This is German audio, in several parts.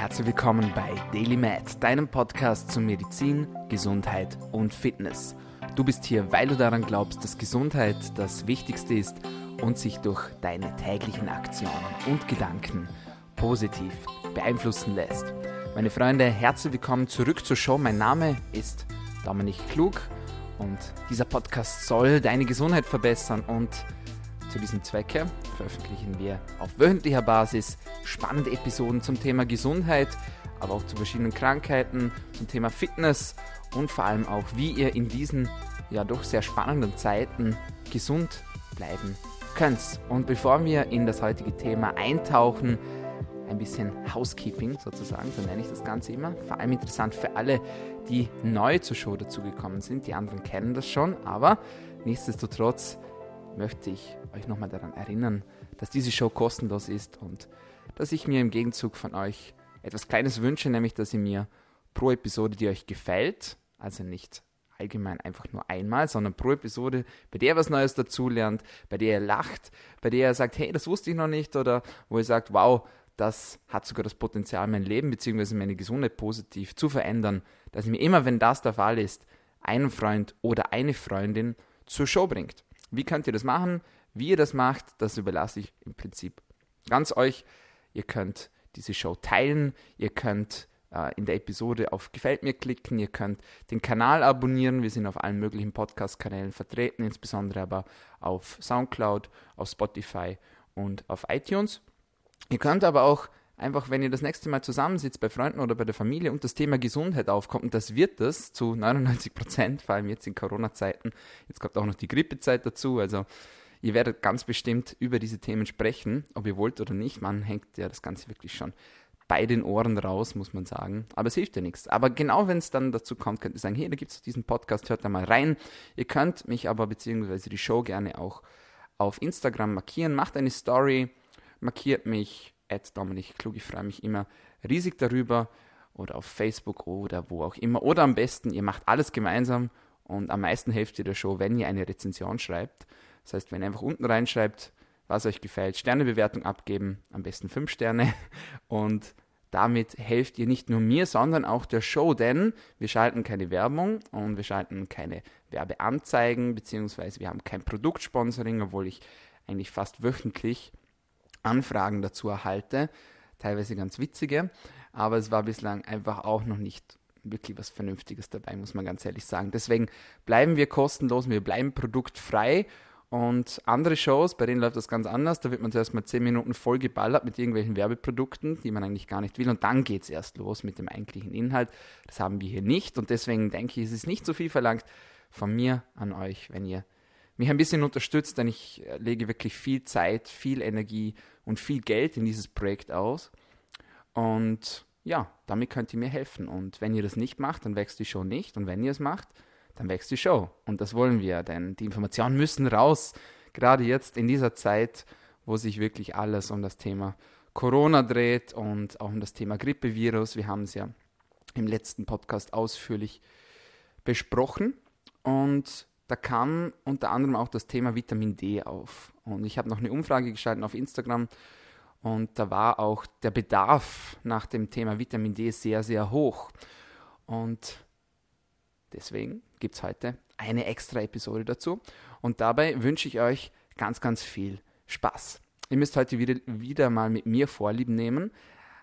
Herzlich willkommen bei Daily Med, deinem Podcast zu Medizin, Gesundheit und Fitness. Du bist hier, weil du daran glaubst, dass Gesundheit das Wichtigste ist und sich durch deine täglichen Aktionen und Gedanken positiv beeinflussen lässt. Meine Freunde, herzlich willkommen zurück zur Show. Mein Name ist Dominik Klug und dieser Podcast soll deine Gesundheit verbessern und zu diesem Zwecke veröffentlichen wir auf wöchentlicher Basis spannende Episoden zum Thema Gesundheit, aber auch zu verschiedenen Krankheiten, zum Thema Fitness und vor allem auch, wie ihr in diesen ja doch sehr spannenden Zeiten gesund bleiben könnt. Und bevor wir in das heutige Thema eintauchen, ein bisschen Housekeeping sozusagen, so nenne ich das Ganze immer. Vor allem interessant für alle, die neu zur Show dazugekommen sind. Die anderen kennen das schon, aber nichtsdestotrotz möchte ich euch nochmal daran erinnern, dass diese Show kostenlos ist und dass ich mir im Gegenzug von euch etwas Kleines wünsche, nämlich dass ihr mir pro Episode, die euch gefällt, also nicht allgemein einfach nur einmal, sondern pro Episode, bei der ihr was Neues dazulernt, bei der ihr lacht, bei der ihr sagt, hey, das wusste ich noch nicht, oder wo ihr sagt, wow, das hat sogar das Potenzial, mein Leben bzw. meine Gesundheit positiv zu verändern, dass ihr mir immer, wenn das der Fall ist, einen Freund oder eine Freundin zur Show bringt. Wie könnt ihr das machen? Wie ihr das macht, das überlasse ich im Prinzip ganz euch. Ihr könnt diese Show teilen, ihr könnt äh, in der Episode auf Gefällt mir klicken, ihr könnt den Kanal abonnieren. Wir sind auf allen möglichen Podcast-Kanälen vertreten, insbesondere aber auf Soundcloud, auf Spotify und auf iTunes. Ihr könnt aber auch einfach, wenn ihr das nächste Mal zusammensitzt bei Freunden oder bei der Familie und das Thema Gesundheit aufkommt, und das wird das zu 99 Prozent, vor allem jetzt in Corona-Zeiten, jetzt kommt auch noch die Grippezeit dazu, also ihr werdet ganz bestimmt über diese Themen sprechen, ob ihr wollt oder nicht. Man hängt ja das Ganze wirklich schon bei den Ohren raus, muss man sagen. Aber es hilft ja nichts. Aber genau wenn es dann dazu kommt, könnt ihr sagen, hey, da gibt es diesen Podcast, hört da mal rein. Ihr könnt mich aber beziehungsweise die Show gerne auch auf Instagram markieren. Macht eine Story, markiert mich, Dominik Klug. Ich freue mich immer riesig darüber. Oder auf Facebook oder wo auch immer. Oder am besten, ihr macht alles gemeinsam und am meisten hilft ihr der Show, wenn ihr eine Rezension schreibt. Das heißt, wenn ihr einfach unten reinschreibt, was euch gefällt, Sternebewertung abgeben, am besten 5 Sterne. Und damit helft ihr nicht nur mir, sondern auch der Show, denn wir schalten keine Werbung und wir schalten keine Werbeanzeigen, beziehungsweise wir haben kein Produktsponsoring, obwohl ich eigentlich fast wöchentlich Anfragen dazu erhalte, teilweise ganz witzige, aber es war bislang einfach auch noch nicht wirklich was Vernünftiges dabei, muss man ganz ehrlich sagen. Deswegen bleiben wir kostenlos, wir bleiben produktfrei und andere Shows, bei denen läuft das ganz anders. Da wird man zuerst mal 10 Minuten voll geballert mit irgendwelchen Werbeprodukten, die man eigentlich gar nicht will. Und dann geht es erst los mit dem eigentlichen Inhalt. Das haben wir hier nicht. Und deswegen denke ich, es ist nicht so viel verlangt von mir an euch, wenn ihr mich ein bisschen unterstützt, denn ich äh, lege wirklich viel Zeit, viel Energie und viel Geld in dieses Projekt aus. Und ja, damit könnt ihr mir helfen. Und wenn ihr das nicht macht, dann wächst die Show nicht. Und wenn ihr es macht, dann wächst die Show. Und das wollen wir, denn die Informationen müssen raus. Gerade jetzt in dieser Zeit, wo sich wirklich alles um das Thema Corona dreht und auch um das Thema Grippevirus. Wir haben es ja im letzten Podcast ausführlich besprochen. Und da kam unter anderem auch das Thema Vitamin D auf. Und ich habe noch eine Umfrage geschaltet auf Instagram und da war auch der Bedarf nach dem Thema Vitamin D sehr, sehr hoch. Und deswegen gibt es heute eine extra Episode dazu. Und dabei wünsche ich euch ganz, ganz viel Spaß. Ihr müsst heute wieder, wieder mal mit mir Vorlieb nehmen.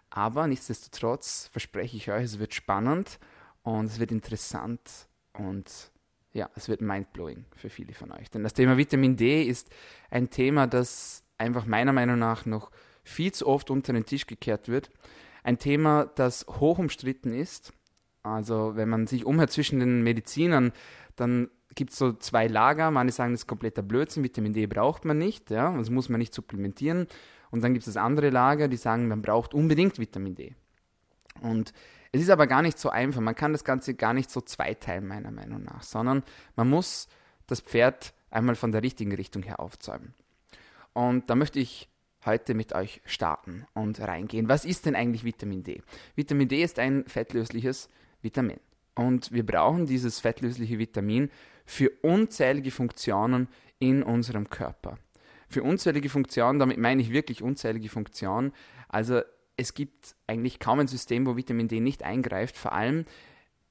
Aber nichtsdestotrotz verspreche ich euch, es wird spannend und es wird interessant und ja, es wird mindblowing für viele von euch. Denn das Thema Vitamin D ist ein Thema, das einfach meiner Meinung nach noch viel zu oft unter den Tisch gekehrt wird. Ein Thema, das hoch umstritten ist. Also wenn man sich umhört zwischen den Medizinern, dann gibt es so zwei Lager. Manche sagen, das ist kompletter Blödsinn, Vitamin D braucht man nicht, ja, das muss man nicht supplementieren. Und dann gibt es das andere Lager, die sagen, man braucht unbedingt Vitamin D. Und es ist aber gar nicht so einfach. Man kann das Ganze gar nicht so zweiteilen, meiner Meinung nach, sondern man muss das Pferd einmal von der richtigen Richtung her aufzäumen. Und da möchte ich heute mit euch starten und reingehen. Was ist denn eigentlich Vitamin D? Vitamin D ist ein fettlösliches Vitamin. Und wir brauchen dieses fettlösliche Vitamin für unzählige Funktionen in unserem Körper. Für unzählige Funktionen, damit meine ich wirklich unzählige Funktionen. Also es gibt eigentlich kaum ein System, wo Vitamin D nicht eingreift. Vor allem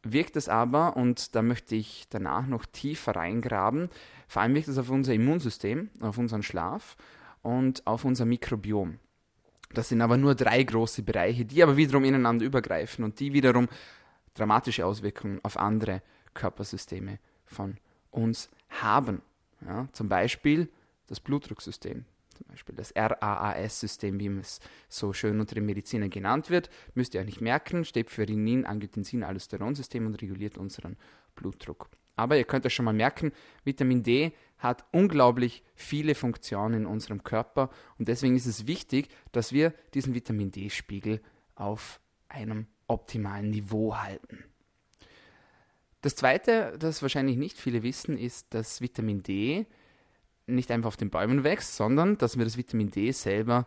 wirkt es aber, und da möchte ich danach noch tiefer reingraben, vor allem wirkt es auf unser Immunsystem, auf unseren Schlaf und auf unser Mikrobiom. Das sind aber nur drei große Bereiche, die aber wiederum ineinander übergreifen und die wiederum dramatische Auswirkungen auf andere Körpersysteme von uns haben. Ja, zum Beispiel das Blutdrucksystem, zum Beispiel das RAAS-System, wie es so schön unter den Medizinern genannt wird, müsst ihr nicht merken, steht für Renin, Angiotensin, Aldosteron-System und reguliert unseren Blutdruck. Aber ihr könnt euch schon mal merken, Vitamin D hat unglaublich viele Funktionen in unserem Körper und deswegen ist es wichtig, dass wir diesen Vitamin D-Spiegel auf einem optimalen Niveau halten. Das Zweite, das wahrscheinlich nicht viele wissen, ist, dass Vitamin D nicht einfach auf den Bäumen wächst, sondern dass wir das Vitamin D selber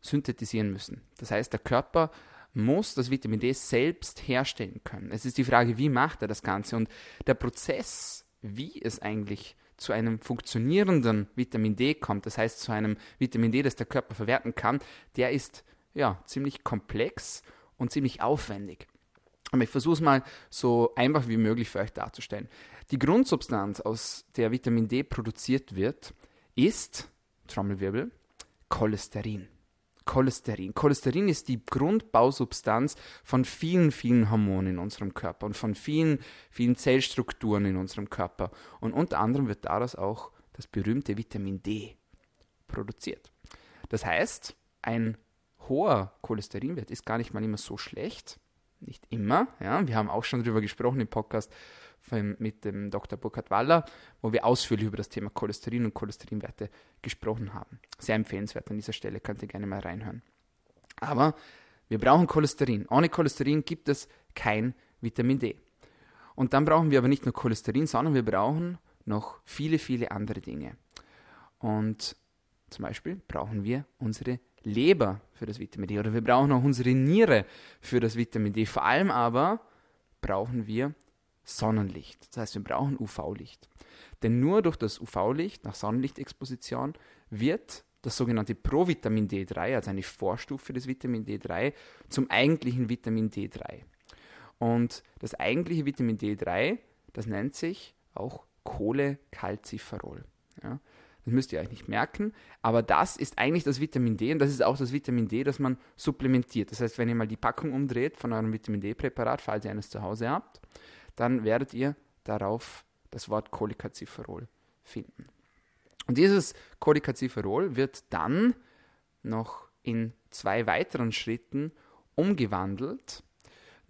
synthetisieren müssen. Das heißt, der Körper muss das Vitamin D selbst herstellen können. Es ist die Frage, wie macht er das Ganze? Und der Prozess, wie es eigentlich zu einem funktionierenden Vitamin D kommt, das heißt zu einem Vitamin D, das der Körper verwerten kann, der ist ja ziemlich komplex und ziemlich aufwendig. Aber ich versuche es mal so einfach wie möglich für euch darzustellen. Die Grundsubstanz, aus der Vitamin D produziert wird, ist, Trommelwirbel, Cholesterin. Cholesterin. Cholesterin ist die Grundbausubstanz von vielen, vielen Hormonen in unserem Körper und von vielen, vielen Zellstrukturen in unserem Körper. Und unter anderem wird daraus auch das berühmte Vitamin D produziert. Das heißt, ein hoher Cholesterinwert ist gar nicht mal immer so schlecht, nicht immer. Ja. Wir haben auch schon darüber gesprochen im Podcast mit dem Dr. Burkhard Waller, wo wir ausführlich über das Thema Cholesterin und Cholesterinwerte gesprochen haben. Sehr empfehlenswert an dieser Stelle, könnt ihr gerne mal reinhören. Aber wir brauchen Cholesterin. Ohne Cholesterin gibt es kein Vitamin D. Und dann brauchen wir aber nicht nur Cholesterin, sondern wir brauchen noch viele, viele andere Dinge. Und zum Beispiel brauchen wir unsere Leber für das Vitamin D oder wir brauchen auch unsere Niere für das Vitamin D. Vor allem aber brauchen wir Sonnenlicht. Das heißt, wir brauchen UV-Licht. Denn nur durch das UV-Licht nach Sonnenlichtexposition wird das sogenannte Provitamin D3, also eine Vorstufe des Vitamin D3, zum eigentlichen Vitamin D3. Und das eigentliche Vitamin D3, das nennt sich auch Cholecalciferol. Ja. Das müsst ihr euch nicht merken. Aber das ist eigentlich das Vitamin D und das ist auch das Vitamin D, das man supplementiert. Das heißt, wenn ihr mal die Packung umdreht von eurem Vitamin D-Präparat, falls ihr eines zu Hause habt, dann werdet ihr darauf das Wort Cholecalciferol finden. Und dieses Cholecalciferol wird dann noch in zwei weiteren Schritten umgewandelt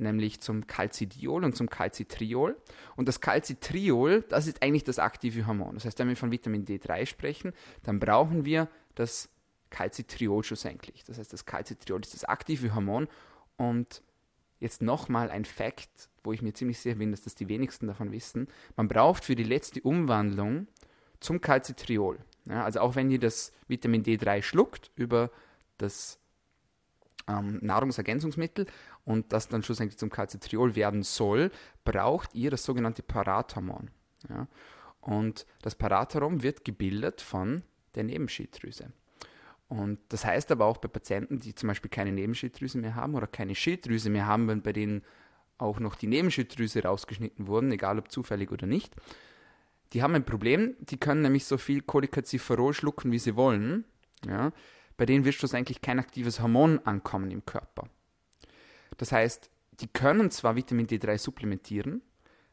nämlich zum Calcidiol und zum Calcitriol. Und das Calcitriol, das ist eigentlich das aktive Hormon. Das heißt, wenn wir von Vitamin D3 sprechen, dann brauchen wir das Calcitriol schlussendlich. Das heißt, das Calcitriol ist das aktive Hormon. Und jetzt nochmal ein Fakt, wo ich mir ziemlich sicher bin, dass das die wenigsten davon wissen. Man braucht für die letzte Umwandlung zum Calcitriol, ja, also auch wenn ihr das Vitamin D3 schluckt über das ähm, Nahrungsergänzungsmittel und das dann schlussendlich zum Calcitriol werden soll, braucht ihr das sogenannte Parathormon. Ja? Und das Parathormon wird gebildet von der Nebenschilddrüse. Und das heißt aber auch bei Patienten, die zum Beispiel keine Nebenschilddrüse mehr haben oder keine Schilddrüse mehr haben, bei denen auch noch die Nebenschilddrüse rausgeschnitten wurden, egal ob zufällig oder nicht, die haben ein Problem, die können nämlich so viel Cholecalciferol schlucken, wie sie wollen. Ja? Bei denen wird schlussendlich kein aktives Hormon ankommen im Körper. Das heißt, die können zwar Vitamin D3 supplementieren,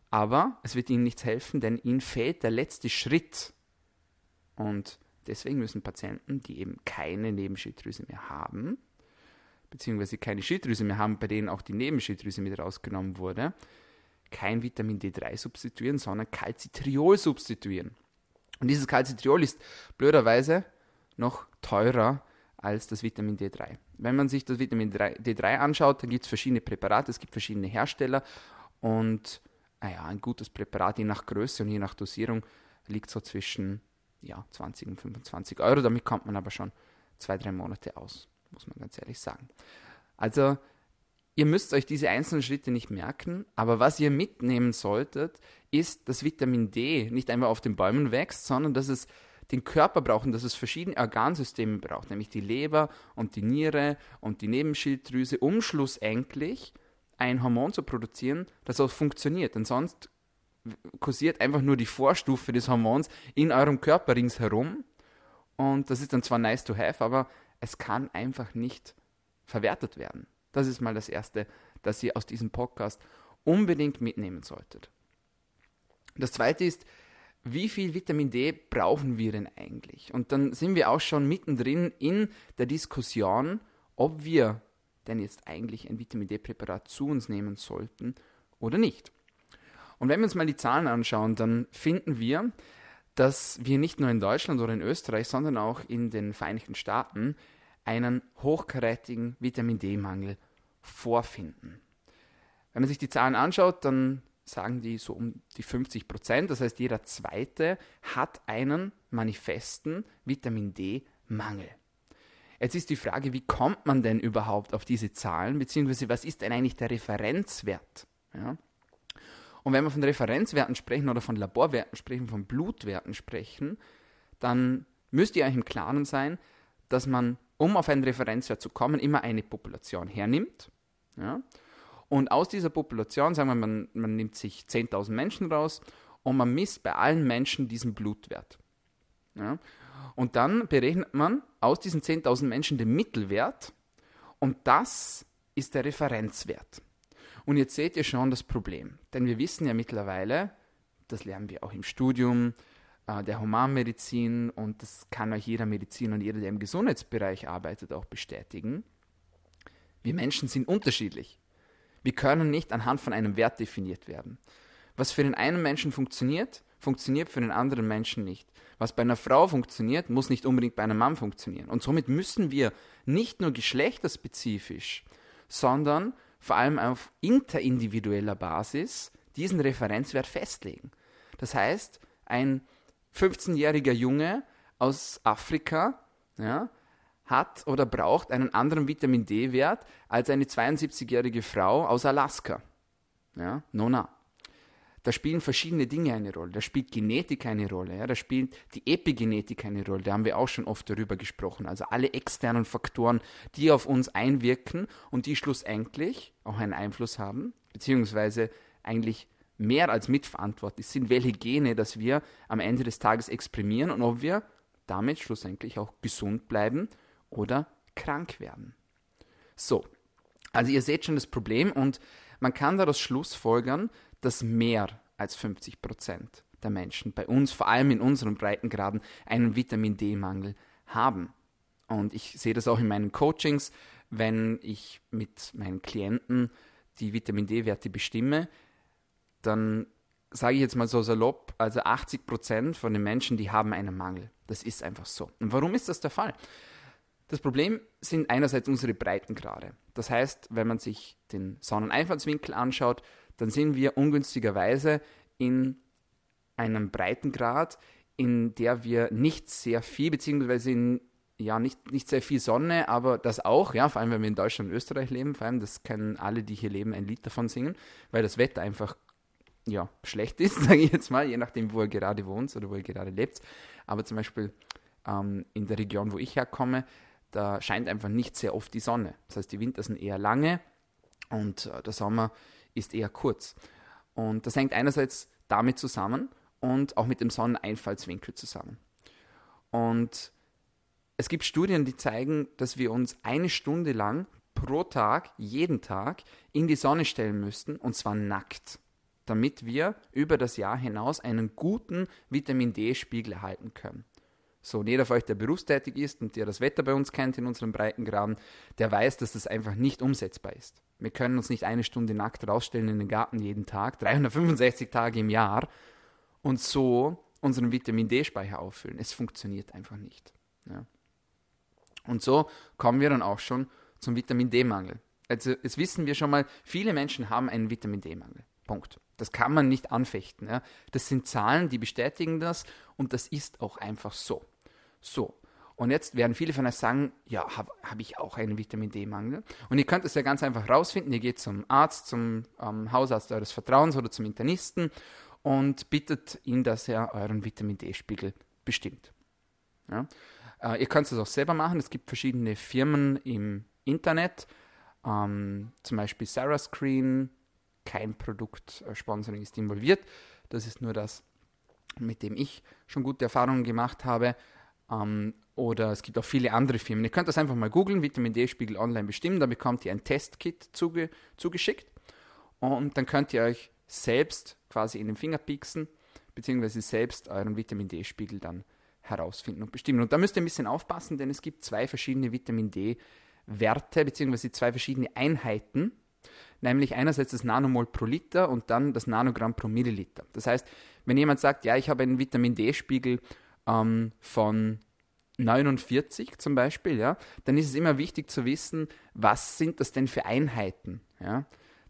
aber es wird ihnen nichts helfen, denn ihnen fehlt der letzte Schritt. Und deswegen müssen Patienten, die eben keine Nebenschilddrüse mehr haben, beziehungsweise keine Schilddrüse mehr haben, bei denen auch die Nebenschilddrüse mit rausgenommen wurde, kein Vitamin D3 substituieren, sondern Calcitriol substituieren. Und dieses Calcitriol ist blöderweise noch teurer als das Vitamin D3. Wenn man sich das Vitamin D3 anschaut, dann gibt es verschiedene Präparate, es gibt verschiedene Hersteller und naja, ein gutes Präparat je nach Größe und je nach Dosierung liegt so zwischen ja, 20 und 25 Euro. Damit kommt man aber schon zwei, drei Monate aus, muss man ganz ehrlich sagen. Also ihr müsst euch diese einzelnen Schritte nicht merken, aber was ihr mitnehmen solltet, ist, dass Vitamin D nicht einfach auf den Bäumen wächst, sondern dass es den Körper braucht und dass es verschiedene Organsysteme braucht, nämlich die Leber und die Niere und die Nebenschilddrüse, um schlussendlich ein Hormon zu produzieren, das auch funktioniert. Denn sonst kursiert einfach nur die Vorstufe des Hormons in eurem Körper ringsherum. Und das ist dann zwar nice to have, aber es kann einfach nicht verwertet werden. Das ist mal das Erste, das ihr aus diesem Podcast unbedingt mitnehmen solltet. Das Zweite ist, wie viel Vitamin D brauchen wir denn eigentlich? Und dann sind wir auch schon mittendrin in der Diskussion, ob wir denn jetzt eigentlich ein Vitamin D-Präparat zu uns nehmen sollten oder nicht. Und wenn wir uns mal die Zahlen anschauen, dann finden wir, dass wir nicht nur in Deutschland oder in Österreich, sondern auch in den Vereinigten Staaten einen hochkarätigen Vitamin D-Mangel vorfinden. Wenn man sich die Zahlen anschaut, dann sagen die so um die 50 Prozent. Das heißt, jeder Zweite hat einen manifesten Vitamin D-Mangel. Jetzt ist die Frage, wie kommt man denn überhaupt auf diese Zahlen, beziehungsweise was ist denn eigentlich der Referenzwert? Ja? Und wenn wir von Referenzwerten sprechen oder von Laborwerten sprechen, von Blutwerten sprechen, dann müsst ihr euch im Klaren sein, dass man, um auf einen Referenzwert zu kommen, immer eine Population hernimmt. Ja? Und aus dieser Population, sagen wir, man, man nimmt sich 10.000 Menschen raus und man misst bei allen Menschen diesen Blutwert. Ja? Und dann berechnet man aus diesen 10.000 Menschen den Mittelwert und das ist der Referenzwert. Und jetzt seht ihr schon das Problem, denn wir wissen ja mittlerweile, das lernen wir auch im Studium äh, der Humanmedizin und das kann euch jeder Mediziner und jeder, der im Gesundheitsbereich arbeitet, auch bestätigen. Wir Menschen sind unterschiedlich. Wir können nicht anhand von einem Wert definiert werden. Was für den einen Menschen funktioniert, funktioniert für den anderen Menschen nicht. Was bei einer Frau funktioniert, muss nicht unbedingt bei einem Mann funktionieren. Und somit müssen wir nicht nur geschlechterspezifisch, sondern vor allem auf interindividueller Basis diesen Referenzwert festlegen. Das heißt, ein 15-jähriger Junge aus Afrika ja, hat oder braucht einen anderen Vitamin D-Wert als eine 72-jährige Frau aus Alaska. Ja, nona. Da spielen verschiedene Dinge eine Rolle. Da spielt Genetik eine Rolle. Ja? Da spielt die Epigenetik eine Rolle. Da haben wir auch schon oft darüber gesprochen. Also alle externen Faktoren, die auf uns einwirken und die schlussendlich auch einen Einfluss haben, beziehungsweise eigentlich mehr als mitverantwortlich sind, welche Gene, dass wir am Ende des Tages exprimieren und ob wir damit schlussendlich auch gesund bleiben oder krank werden. So, also ihr seht schon das Problem und man kann daraus schlussfolgern, dass mehr als 50 Prozent der Menschen bei uns, vor allem in unseren Breitengraden, einen Vitamin D-Mangel haben. Und ich sehe das auch in meinen Coachings, wenn ich mit meinen Klienten die Vitamin D-Werte bestimme, dann sage ich jetzt mal so salopp, also 80 Prozent von den Menschen, die haben einen Mangel. Das ist einfach so. Und warum ist das der Fall? Das Problem sind einerseits unsere Breitengrade. Das heißt, wenn man sich den Sonneneinfallswinkel anschaut, dann sind wir ungünstigerweise in einem Breitengrad, in der wir nicht sehr viel, beziehungsweise in, ja, nicht, nicht sehr viel Sonne, aber das auch, ja, vor allem wenn wir in Deutschland und Österreich leben, vor allem, das können alle, die hier leben, ein Lied davon singen, weil das Wetter einfach ja, schlecht ist, sage ich jetzt mal, je nachdem, wo ihr gerade wohnt oder wo ihr gerade lebt. Aber zum Beispiel ähm, in der Region, wo ich herkomme, da scheint einfach nicht sehr oft die Sonne. Das heißt, die Winter sind eher lange und äh, der Sommer ist eher kurz. Und das hängt einerseits damit zusammen und auch mit dem Sonneneinfallswinkel zusammen. Und es gibt Studien, die zeigen, dass wir uns eine Stunde lang pro Tag, jeden Tag, in die Sonne stellen müssten, und zwar nackt, damit wir über das Jahr hinaus einen guten Vitamin D-Spiegel erhalten können. So, jeder von euch, der berufstätig ist und der das Wetter bei uns kennt in unseren Breitengraden, der weiß, dass das einfach nicht umsetzbar ist. Wir können uns nicht eine Stunde nackt rausstellen in den Garten jeden Tag, 365 Tage im Jahr und so unseren Vitamin D-Speicher auffüllen. Es funktioniert einfach nicht. Ja. Und so kommen wir dann auch schon zum Vitamin D-Mangel. Also jetzt wissen wir schon mal, viele Menschen haben einen Vitamin D-Mangel. Punkt. Das kann man nicht anfechten. Ja. Das sind Zahlen, die bestätigen das und das ist auch einfach so. So. Und jetzt werden viele von euch sagen, ja, habe hab ich auch einen Vitamin D-Mangel. Und ihr könnt es ja ganz einfach rausfinden. Ihr geht zum Arzt, zum ähm, Hausarzt eures Vertrauens oder zum Internisten und bittet ihn, dass er euren Vitamin D-Spiegel bestimmt. Ja? Äh, ihr könnt es auch selber machen. Es gibt verschiedene Firmen im Internet, ähm, zum Beispiel Sarah Screen. Kein Produktsponsoring ist involviert. Das ist nur das, mit dem ich schon gute Erfahrungen gemacht habe. Ähm, oder es gibt auch viele andere Firmen. Ihr könnt das einfach mal googeln, Vitamin D-Spiegel online bestimmen. Da bekommt ihr ein Testkit zuge zugeschickt. Und dann könnt ihr euch selbst quasi in den Finger pieksen, beziehungsweise selbst euren Vitamin D-Spiegel dann herausfinden und bestimmen. Und da müsst ihr ein bisschen aufpassen, denn es gibt zwei verschiedene Vitamin D-Werte, beziehungsweise zwei verschiedene Einheiten, nämlich einerseits das Nanomol pro Liter und dann das Nanogramm pro Milliliter. Das heißt, wenn jemand sagt, ja, ich habe einen Vitamin D-Spiegel ähm, von 49 zum Beispiel, ja, dann ist es immer wichtig zu wissen, was sind das denn für Einheiten, ja.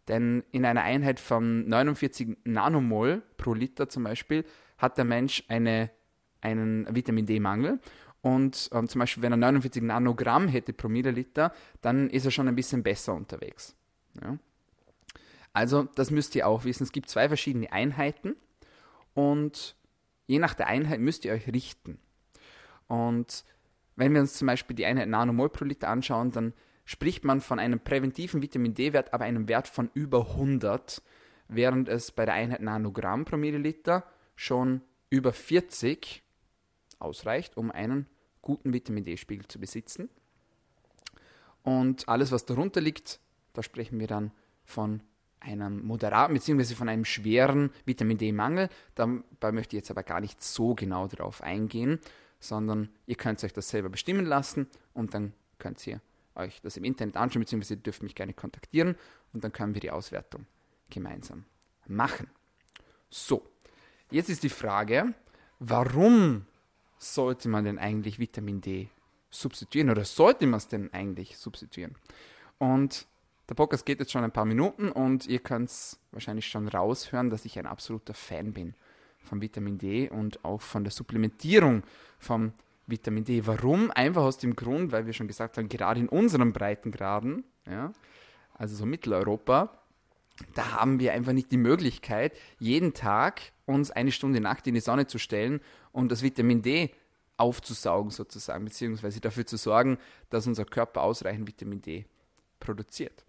Denn in einer Einheit von 49 Nanomol pro Liter zum Beispiel hat der Mensch eine, einen Vitamin D-Mangel. Und ähm, zum Beispiel, wenn er 49 Nanogramm hätte pro Milliliter, dann ist er schon ein bisschen besser unterwegs. Ja. Also, das müsst ihr auch wissen. Es gibt zwei verschiedene Einheiten und je nach der Einheit müsst ihr euch richten. Und wenn wir uns zum Beispiel die Einheit Nanomol pro Liter anschauen, dann spricht man von einem präventiven Vitamin D-Wert, aber einem Wert von über 100, während es bei der Einheit Nanogramm pro Milliliter schon über 40 ausreicht, um einen guten Vitamin D-Spiegel zu besitzen. Und alles, was darunter liegt, da sprechen wir dann von einem moderaten bzw. von einem schweren Vitamin D-Mangel. Dabei möchte ich jetzt aber gar nicht so genau darauf eingehen, sondern ihr könnt euch das selber bestimmen lassen und dann könnt ihr euch das im Internet anschauen, ihr dürft mich gerne kontaktieren und dann können wir die Auswertung gemeinsam machen. So, jetzt ist die Frage, warum sollte man denn eigentlich Vitamin D substituieren oder sollte man es denn eigentlich substituieren? Und der Podcast geht jetzt schon ein paar Minuten und ihr könnt es wahrscheinlich schon raushören, dass ich ein absoluter Fan bin von Vitamin D und auch von der Supplementierung vom Vitamin D. Warum? Einfach aus dem Grund, weil wir schon gesagt haben, gerade in unseren Breitengraden, ja, also so Mitteleuropa, da haben wir einfach nicht die Möglichkeit, jeden Tag uns eine Stunde Nacht in die Sonne zu stellen und das Vitamin D aufzusaugen sozusagen, beziehungsweise dafür zu sorgen, dass unser Körper ausreichend Vitamin D produziert.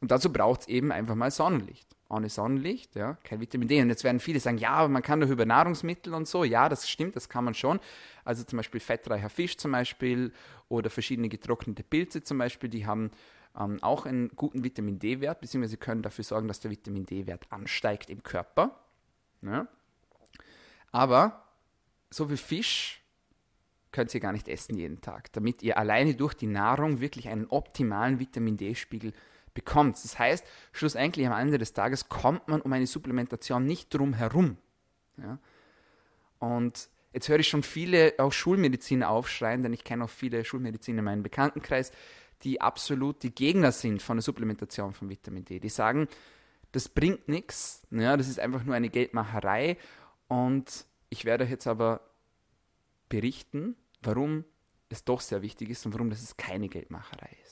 Und dazu braucht es eben einfach mal Sonnenlicht ohne Sonnenlicht, ja, kein Vitamin D. Und jetzt werden viele sagen, ja, aber man kann doch über Nahrungsmittel und so. Ja, das stimmt, das kann man schon. Also zum Beispiel fettreicher Fisch zum Beispiel oder verschiedene getrocknete Pilze zum Beispiel, die haben ähm, auch einen guten Vitamin D-Wert, beziehungsweise können dafür sorgen, dass der Vitamin D-Wert ansteigt im Körper. Ja. Aber so viel Fisch könnt ihr gar nicht essen jeden Tag, damit ihr alleine durch die Nahrung wirklich einen optimalen Vitamin D-Spiegel bekommt. Das heißt, schlussendlich am Ende des Tages kommt man um eine Supplementation nicht drum herum. Ja? Und jetzt höre ich schon viele, auch Schulmediziner aufschreien, denn ich kenne auch viele Schulmediziner in meinem Bekanntenkreis, die absolut die Gegner sind von der Supplementation von Vitamin D. Die sagen, das bringt nichts, ja, das ist einfach nur eine Geldmacherei. Und ich werde euch jetzt aber berichten, warum es doch sehr wichtig ist und warum das keine Geldmacherei ist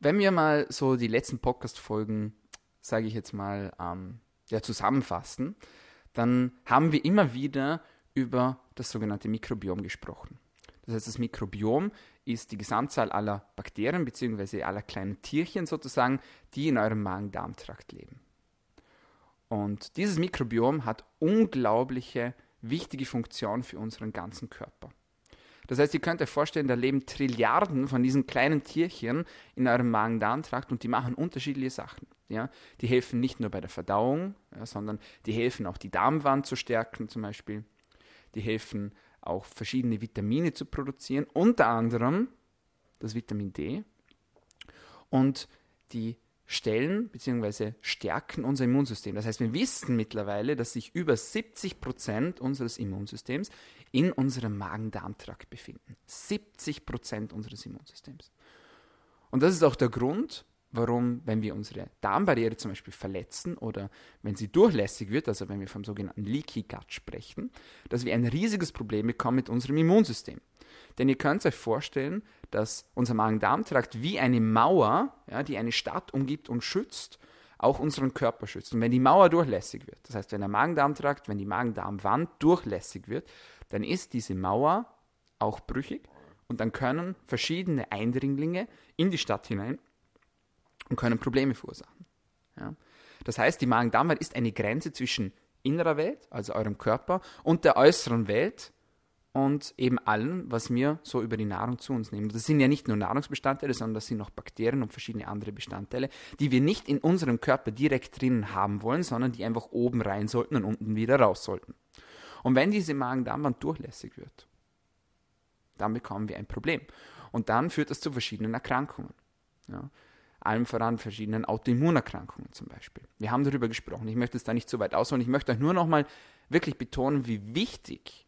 wenn wir mal so die letzten Podcast-Folgen, sage ich jetzt mal, ähm, ja, zusammenfassen, dann haben wir immer wieder über das sogenannte Mikrobiom gesprochen. Das heißt, das Mikrobiom ist die Gesamtzahl aller Bakterien bzw. aller kleinen Tierchen sozusagen, die in eurem Magen-Darm-Trakt leben. Und dieses Mikrobiom hat unglaubliche, wichtige Funktionen für unseren ganzen Körper. Das heißt, ihr könnt euch vorstellen, da leben Trilliarden von diesen kleinen Tierchen in eurem Magen-Darm-Trakt und die machen unterschiedliche Sachen. Ja? Die helfen nicht nur bei der Verdauung, ja, sondern die helfen auch die Darmwand zu stärken zum Beispiel. Die helfen auch verschiedene Vitamine zu produzieren, unter anderem das Vitamin D. Und die stellen bzw. stärken unser Immunsystem. Das heißt, wir wissen mittlerweile, dass sich über 70 Prozent unseres Immunsystems in unserem Magen-Darm-Trakt befinden. 70 Prozent unseres Immunsystems. Und das ist auch der Grund, warum, wenn wir unsere Darmbarriere zum Beispiel verletzen oder wenn sie durchlässig wird, also wenn wir vom sogenannten Leaky Gut sprechen, dass wir ein riesiges Problem bekommen mit unserem Immunsystem. Denn ihr könnt euch vorstellen, dass unser Magen-Darm-Trakt wie eine Mauer, ja, die eine Stadt umgibt und schützt, auch unseren Körper schützt. Und wenn die Mauer durchlässig wird, das heißt, wenn der Magen-Darm-Trakt, wenn die Magen-Darm-Wand durchlässig wird, dann ist diese Mauer auch brüchig und dann können verschiedene Eindringlinge in die Stadt hinein und können Probleme verursachen. Ja? Das heißt, die Magen-Darm-Welt ist eine Grenze zwischen innerer Welt, also eurem Körper, und der äußeren Welt und eben allem, was wir so über die Nahrung zu uns nehmen. Das sind ja nicht nur Nahrungsbestandteile, sondern das sind auch Bakterien und verschiedene andere Bestandteile, die wir nicht in unserem Körper direkt drinnen haben wollen, sondern die einfach oben rein sollten und unten wieder raus sollten. Und wenn diese Magen-Darm-Wand durchlässig wird, dann bekommen wir ein Problem. Und dann führt das zu verschiedenen Erkrankungen. Ja allem voran verschiedenen Autoimmunerkrankungen zum Beispiel. Wir haben darüber gesprochen. Ich möchte es da nicht zu weit ausholen. Ich möchte euch nur noch mal wirklich betonen, wie wichtig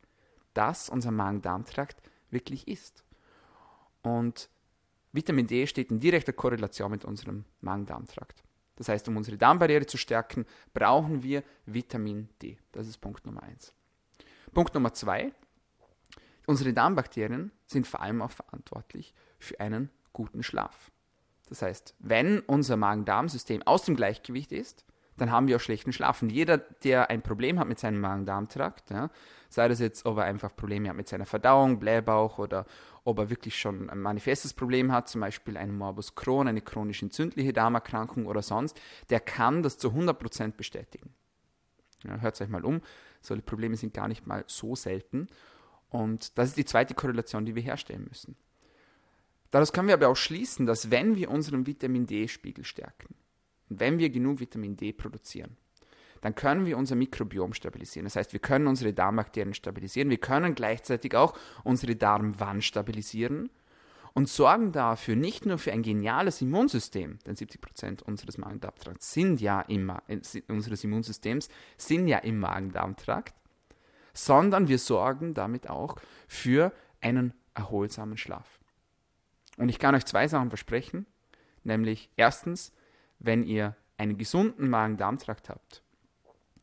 das unser Magen-Darm-Trakt wirklich ist. Und Vitamin D steht in direkter Korrelation mit unserem Magen-Darm-Trakt. Das heißt, um unsere Darmbarriere zu stärken, brauchen wir Vitamin D. Das ist Punkt Nummer eins. Punkt Nummer zwei. Unsere Darmbakterien sind vor allem auch verantwortlich für einen guten Schlaf. Das heißt, wenn unser Magen-Darm-System aus dem Gleichgewicht ist, dann haben wir auch schlechten Schlaf. Und jeder, der ein Problem hat mit seinem Magen-Darm-Trakt, ja, sei das jetzt, ob er einfach Probleme hat mit seiner Verdauung, Blähbauch oder ob er wirklich schon ein manifestes Problem hat, zum Beispiel einen Morbus Crohn, eine chronisch entzündliche Darmerkrankung oder sonst, der kann das zu 100% bestätigen. Ja, Hört es euch mal um, solche Probleme sind gar nicht mal so selten. Und das ist die zweite Korrelation, die wir herstellen müssen. Daraus können wir aber auch schließen, dass wenn wir unseren Vitamin D-Spiegel stärken, wenn wir genug Vitamin D produzieren, dann können wir unser Mikrobiom stabilisieren. Das heißt, wir können unsere Darmbakterien stabilisieren, wir können gleichzeitig auch unsere Darmwand stabilisieren und sorgen dafür nicht nur für ein geniales Immunsystem, denn 70% unseres Magen-Darm-Trakts sind ja im, äh, unseres Immunsystems sind ja im Magen-Darm-Trakt, sondern wir sorgen damit auch für einen erholsamen Schlaf. Und ich kann euch zwei Sachen versprechen, nämlich erstens, wenn ihr einen gesunden Magen-Darm-Trakt habt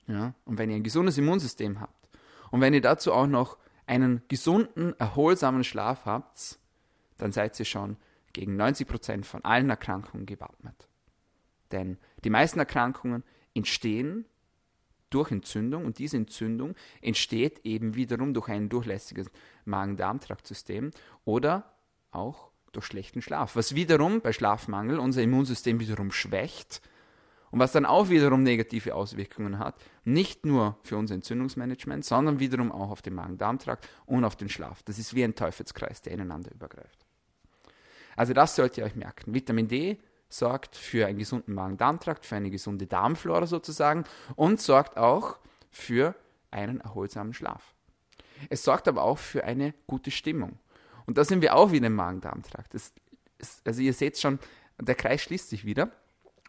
ja, und wenn ihr ein gesundes Immunsystem habt und wenn ihr dazu auch noch einen gesunden, erholsamen Schlaf habt, dann seid ihr schon gegen 90% von allen Erkrankungen gewappnet. Denn die meisten Erkrankungen entstehen durch Entzündung und diese Entzündung entsteht eben wiederum durch ein durchlässiges Magen-Darm-Traktsystem oder auch durch schlechten Schlaf, was wiederum bei Schlafmangel unser Immunsystem wiederum schwächt und was dann auch wiederum negative Auswirkungen hat, nicht nur für unser Entzündungsmanagement, sondern wiederum auch auf den Magen-Darm-Trakt und auf den Schlaf. Das ist wie ein Teufelskreis, der ineinander übergreift. Also das solltet ihr euch merken. Vitamin D sorgt für einen gesunden Magen-Darm-Trakt, für eine gesunde Darmflora sozusagen und sorgt auch für einen erholsamen Schlaf. Es sorgt aber auch für eine gute Stimmung. Und da sind wir auch wieder im Magen-Darm-Trakt. Also ihr seht schon, der Kreis schließt sich wieder.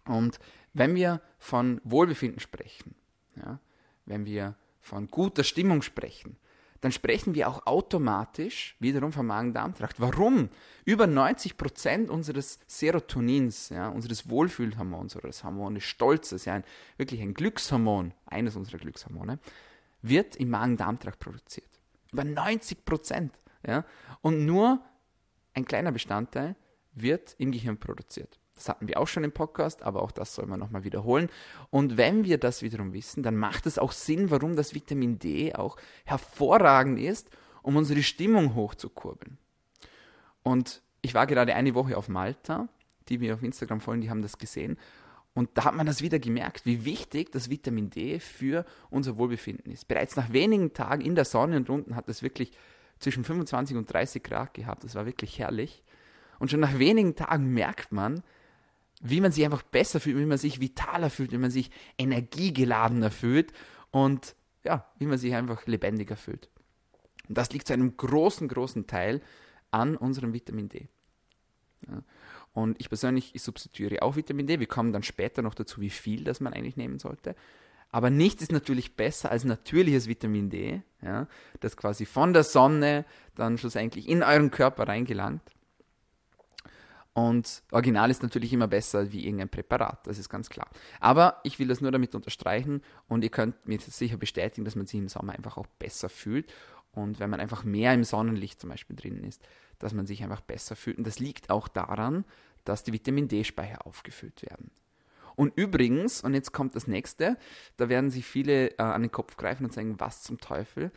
Und wenn wir von Wohlbefinden sprechen, ja, wenn wir von guter Stimmung sprechen, dann sprechen wir auch automatisch wiederum vom Magen-Darm-Trakt. Warum? Über 90 Prozent unseres Serotonins, ja, unseres Wohlfühlhormons oder des Hormon des Stolzes, ja, ein, wirklich ein Glückshormon, eines unserer Glückshormone, wird im Magen-Darm-Trakt produziert. Über 90 Prozent. Ja? Und nur ein kleiner Bestandteil wird im Gehirn produziert. Das hatten wir auch schon im Podcast, aber auch das soll man nochmal wiederholen. Und wenn wir das wiederum wissen, dann macht es auch Sinn, warum das Vitamin D auch hervorragend ist, um unsere Stimmung hochzukurbeln. Und ich war gerade eine Woche auf Malta, die mir auf Instagram folgen, die haben das gesehen. Und da hat man das wieder gemerkt, wie wichtig das Vitamin D für unser Wohlbefinden ist. Bereits nach wenigen Tagen in der Sonne und unten hat es wirklich zwischen 25 und 30 Grad gehabt. Das war wirklich herrlich. Und schon nach wenigen Tagen merkt man, wie man sich einfach besser fühlt, wie man sich vitaler fühlt, wie man sich energiegeladener fühlt und ja, wie man sich einfach lebendiger fühlt. Und das liegt zu einem großen, großen Teil an unserem Vitamin D. Ja. Und ich persönlich ich substituiere auch Vitamin D. Wir kommen dann später noch dazu, wie viel das man eigentlich nehmen sollte. Aber nichts ist natürlich besser als natürliches Vitamin D, ja, das quasi von der Sonne dann schlussendlich in euren Körper reingelangt. Und Original ist natürlich immer besser wie irgendein Präparat, das ist ganz klar. Aber ich will das nur damit unterstreichen und ihr könnt mir sicher bestätigen, dass man sich im Sommer einfach auch besser fühlt. Und wenn man einfach mehr im Sonnenlicht zum Beispiel drin ist, dass man sich einfach besser fühlt. Und das liegt auch daran, dass die Vitamin D-Speicher aufgefüllt werden. Und übrigens, und jetzt kommt das nächste, da werden sich viele äh, an den Kopf greifen und sagen, was zum Teufel?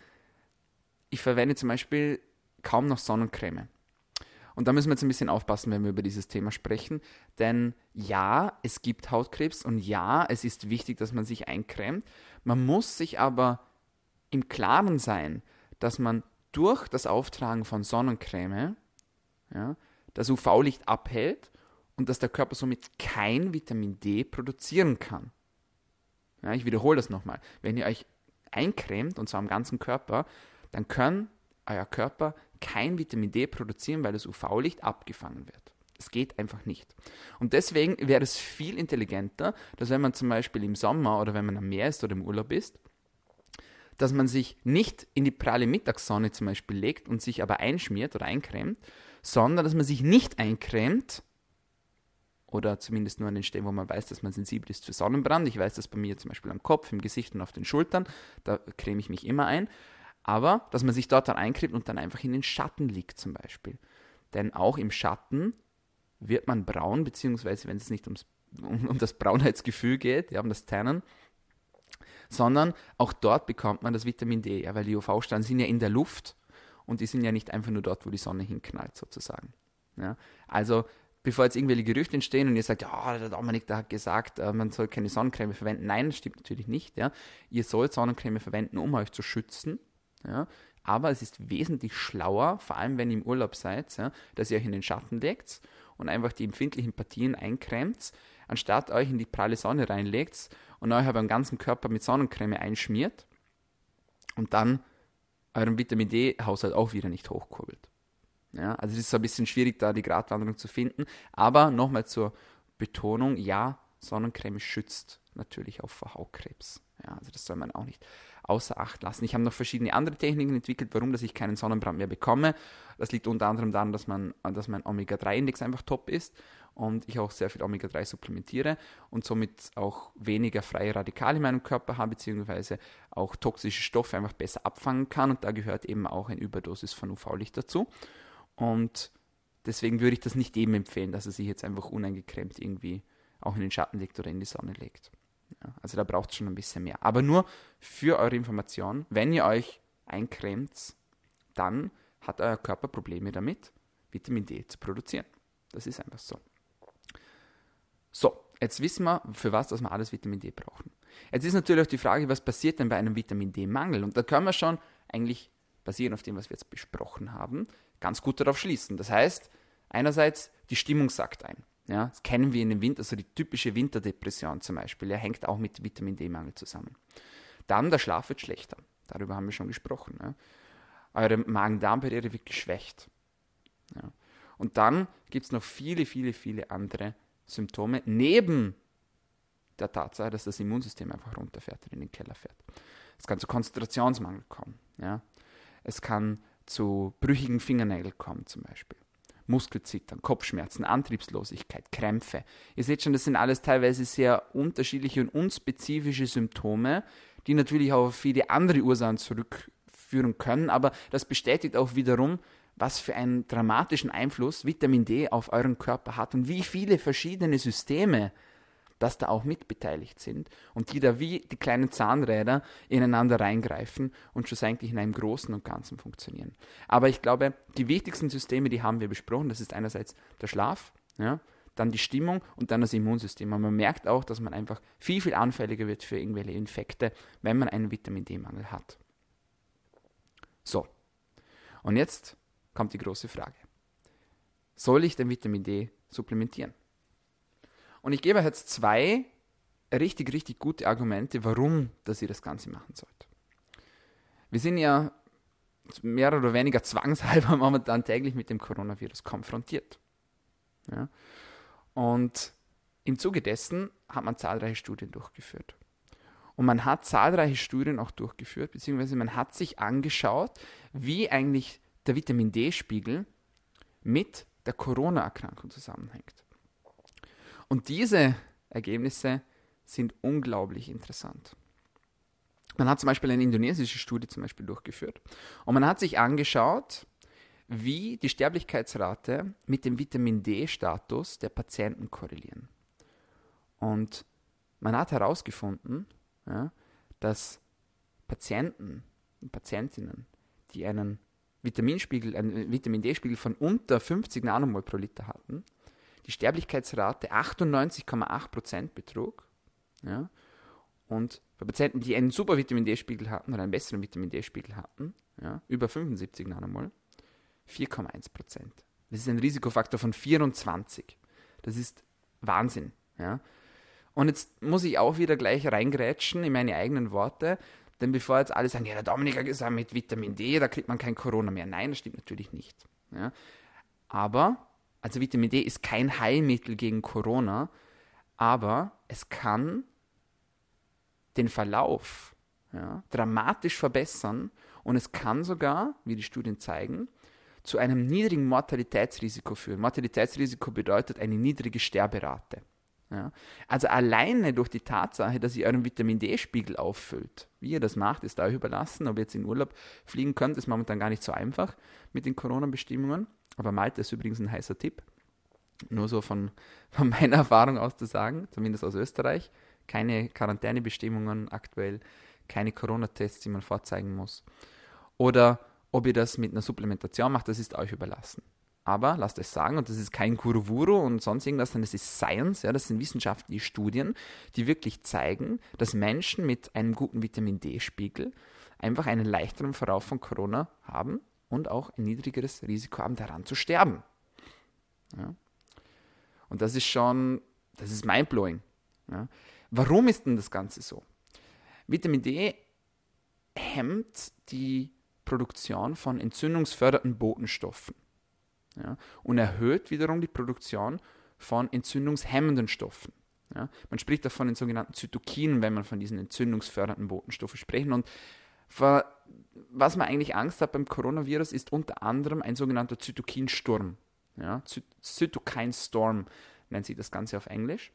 ich verwende zum Beispiel kaum noch Sonnencreme. Und da müssen wir jetzt ein bisschen aufpassen, wenn wir über dieses Thema sprechen. Denn ja, es gibt Hautkrebs und ja, es ist wichtig, dass man sich eincremt. Man muss sich aber im Klaren sein, dass man durch das Auftragen von Sonnencreme ja, das UV-Licht abhält und dass der Körper somit kein Vitamin D produzieren kann. Ja, ich wiederhole das nochmal. Wenn ihr euch eincremt, und zwar am ganzen Körper, dann kann euer Körper kein Vitamin D produzieren, weil das UV-Licht abgefangen wird. Es geht einfach nicht. Und deswegen wäre es viel intelligenter, dass wenn man zum Beispiel im Sommer oder wenn man am Meer ist oder im Urlaub ist, dass man sich nicht in die pralle Mittagssonne zum Beispiel legt und sich aber einschmiert oder eincremt, sondern dass man sich nicht eincremt oder zumindest nur an den Stellen, wo man weiß, dass man sensibel ist für Sonnenbrand. Ich weiß das bei mir zum Beispiel am Kopf, im Gesicht und auf den Schultern, da creme ich mich immer ein. Aber, dass man sich dort dann eincremt und dann einfach in den Schatten liegt zum Beispiel. Denn auch im Schatten wird man braun, beziehungsweise wenn es nicht ums, um, um das Braunheitsgefühl geht, ja, um das Tannen, sondern auch dort bekommt man das Vitamin D, ja, weil die UV-Strahlen sind ja in der Luft und die sind ja nicht einfach nur dort, wo die Sonne hinknallt sozusagen. Ja. Also bevor jetzt irgendwelche Gerüchte entstehen und ihr sagt, ja, der Dominik der hat gesagt, äh, man soll keine Sonnencreme verwenden. Nein, das stimmt natürlich nicht. Ja. Ihr sollt Sonnencreme verwenden, um euch zu schützen. Ja. Aber es ist wesentlich schlauer, vor allem wenn ihr im Urlaub seid, ja, dass ihr euch in den Schatten legt und einfach die empfindlichen Partien eincremt, anstatt euch in die pralle Sonne reinlegt und euch beim ganzen Körper mit Sonnencreme einschmiert und dann euren Vitamin D-Haushalt auch wieder nicht hochkurbelt. Ja, also es ist so ein bisschen schwierig, da die Gratwanderung zu finden. Aber nochmal zur Betonung, ja, Sonnencreme schützt natürlich auch vor Hautkrebs. Ja, also das soll man auch nicht außer Acht lassen. Ich habe noch verschiedene andere Techniken entwickelt, warum dass ich keinen Sonnenbrand mehr bekomme. Das liegt unter anderem daran, dass, man, dass mein Omega-3-Index einfach top ist und ich auch sehr viel Omega-3 supplementiere und somit auch weniger freie Radikale in meinem Körper habe, beziehungsweise auch toxische Stoffe einfach besser abfangen kann und da gehört eben auch eine Überdosis von UV-Licht dazu. Und deswegen würde ich das nicht jedem empfehlen, dass er sich jetzt einfach uneingecremt irgendwie auch in den Schatten legt oder in die Sonne legt. Ja, also da braucht es schon ein bisschen mehr. Aber nur für eure Information, wenn ihr euch eincremt, dann hat euer Körper Probleme damit, Vitamin D zu produzieren. Das ist einfach so. So, jetzt wissen wir, für was dass wir alles Vitamin D brauchen. Jetzt ist natürlich auch die Frage, was passiert denn bei einem Vitamin D-Mangel? Und da können wir schon eigentlich basierend auf dem, was wir jetzt besprochen haben, ganz gut darauf schließen. Das heißt, einerseits, die Stimmung sagt ein. Ja, das kennen wir in dem Winter, also die typische Winterdepression zum Beispiel, ja, hängt auch mit Vitamin D-Mangel zusammen. Dann der Schlaf wird schlechter. Darüber haben wir schon gesprochen. Ja. Eure Magen-Darm-Barriere wird geschwächt. Ja. Und dann gibt es noch viele, viele, viele andere Symptome, neben der Tatsache, dass das Immunsystem einfach runterfährt und in den Keller fährt. Es kann zu Konzentrationsmangel kommen. Ja. Es kann zu brüchigen Fingernägeln kommen zum Beispiel. Muskelzittern, Kopfschmerzen, Antriebslosigkeit, Krämpfe. Ihr seht schon, das sind alles teilweise sehr unterschiedliche und unspezifische Symptome, die natürlich auch auf viele andere Ursachen zurückführen können, aber das bestätigt auch wiederum, was für einen dramatischen Einfluss Vitamin D auf euren Körper hat und wie viele verschiedene Systeme dass da auch mitbeteiligt sind und die da wie die kleinen Zahnräder ineinander reingreifen und schlussendlich in einem Großen und Ganzen funktionieren. Aber ich glaube, die wichtigsten Systeme, die haben wir besprochen. Das ist einerseits der Schlaf, ja, dann die Stimmung und dann das Immunsystem. Und man merkt auch, dass man einfach viel, viel anfälliger wird für irgendwelche Infekte, wenn man einen Vitamin D-Mangel hat. So, und jetzt kommt die große Frage. Soll ich den Vitamin D supplementieren? Und ich gebe jetzt zwei richtig, richtig gute Argumente, warum dass ihr das Ganze machen sollt. Wir sind ja mehr oder weniger zwangshalber momentan täglich mit dem Coronavirus konfrontiert. Ja? Und im Zuge dessen hat man zahlreiche Studien durchgeführt. Und man hat zahlreiche Studien auch durchgeführt, beziehungsweise man hat sich angeschaut, wie eigentlich der Vitamin D-Spiegel mit der Corona-Erkrankung zusammenhängt. Und diese Ergebnisse sind unglaublich interessant. Man hat zum Beispiel eine indonesische Studie zum Beispiel durchgeführt und man hat sich angeschaut, wie die Sterblichkeitsrate mit dem Vitamin D-Status der Patienten korrelieren. Und man hat herausgefunden, ja, dass Patienten und Patientinnen, die einen Vitaminspiegel, einen Vitamin D-Spiegel von unter 50 Nanomol pro Liter hatten, die Sterblichkeitsrate 98,8% betrug. Ja, und bei Patienten, die einen super Vitamin D-Spiegel hatten oder einen besseren Vitamin D-Spiegel hatten, ja, über 75 Nanomol, 4,1% Das ist ein Risikofaktor von 24. Das ist Wahnsinn. Ja. Und jetzt muss ich auch wieder gleich reingrätschen in meine eigenen Worte, denn bevor jetzt alle sagen, ja, der Dominik hat gesagt, mit Vitamin D, da kriegt man kein Corona mehr. Nein, das stimmt natürlich nicht. Ja. Aber, also Vitamin D ist kein Heilmittel gegen Corona, aber es kann den Verlauf ja, dramatisch verbessern und es kann sogar, wie die Studien zeigen, zu einem niedrigen Mortalitätsrisiko führen. Mortalitätsrisiko bedeutet eine niedrige Sterberate. Ja. Also alleine durch die Tatsache, dass ihr euren Vitamin D-Spiegel auffüllt, wie ihr das macht, ist euch überlassen. Ob ihr jetzt in Urlaub fliegen könnt, ist momentan gar nicht so einfach mit den Corona-Bestimmungen. Aber Malta ist übrigens ein heißer Tipp. Nur so von, von meiner Erfahrung aus zu sagen, zumindest aus Österreich. Keine Quarantänebestimmungen aktuell, keine Corona-Tests, die man vorzeigen muss. Oder ob ihr das mit einer Supplementation macht, das ist euch überlassen. Aber lasst euch sagen, und das ist kein Kuruvuru und sonst irgendwas, sondern das ist Science, ja, das sind wissenschaftliche Studien, die wirklich zeigen, dass Menschen mit einem guten Vitamin D-Spiegel einfach einen leichteren Verlauf von Corona haben und auch ein niedrigeres Risiko haben, daran zu sterben. Ja. Und das ist schon, das ist mindblowing. Ja. Warum ist denn das Ganze so? Vitamin D hemmt die Produktion von entzündungsfördernden Botenstoffen ja, und erhöht wiederum die Produktion von entzündungshemmenden Stoffen. Ja. Man spricht davon in sogenannten Zytokinen, wenn man von diesen entzündungsfördernden Botenstoffen sprechen. Und was man eigentlich Angst hat beim Coronavirus, ist unter anderem ein sogenannter Zytokinsturm. Ja, Zytokinstorm nennt sich das Ganze auf Englisch.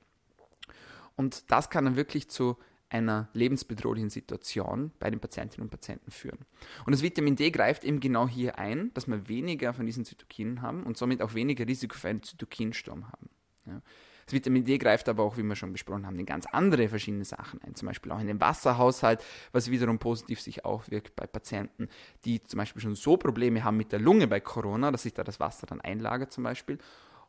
Und das kann dann wirklich zu einer lebensbedrohlichen Situation bei den Patientinnen und Patienten führen. Und das Vitamin D greift eben genau hier ein, dass wir weniger von diesen Zytokinen haben und somit auch weniger Risiko für einen Zytokinsturm haben. Ja. Das Vitamin D greift aber auch, wie wir schon besprochen haben, in ganz andere verschiedene Sachen ein, zum Beispiel auch in den Wasserhaushalt, was wiederum positiv sich auswirkt bei Patienten, die zum Beispiel schon so Probleme haben mit der Lunge bei Corona, dass sich da das Wasser dann einlagert zum Beispiel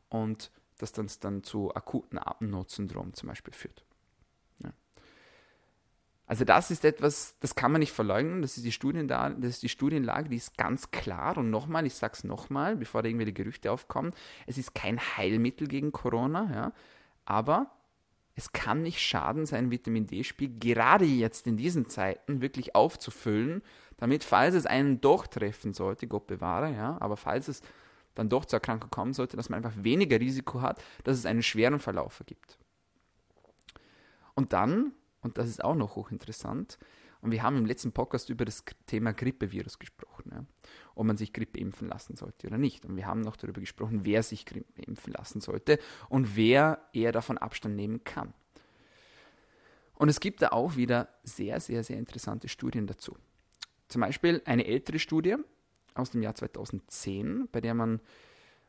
und das dann, dann zu akuten Atemnotsyndrom zum Beispiel führt. Also das ist etwas, das kann man nicht verleugnen, das ist die, Studien da, das ist die Studienlage, die ist ganz klar. Und nochmal, ich sage es nochmal, bevor da irgendwelche Gerüchte aufkommen, es ist kein Heilmittel gegen Corona, ja, aber es kann nicht schaden, seinen Vitamin D-Spiegel gerade jetzt in diesen Zeiten wirklich aufzufüllen, damit, falls es einen doch treffen sollte, Gott bewahre, ja, aber falls es dann doch zur Erkrankung kommen sollte, dass man einfach weniger Risiko hat, dass es einen schweren Verlauf ergibt. Und dann und das ist auch noch hochinteressant. Und wir haben im letzten Podcast über das Thema Grippevirus gesprochen, ja, ob man sich Grippe impfen lassen sollte oder nicht. Und wir haben noch darüber gesprochen, wer sich Grippe impfen lassen sollte und wer eher davon Abstand nehmen kann. Und es gibt da auch wieder sehr, sehr, sehr interessante Studien dazu. Zum Beispiel eine ältere Studie aus dem Jahr 2010, bei der man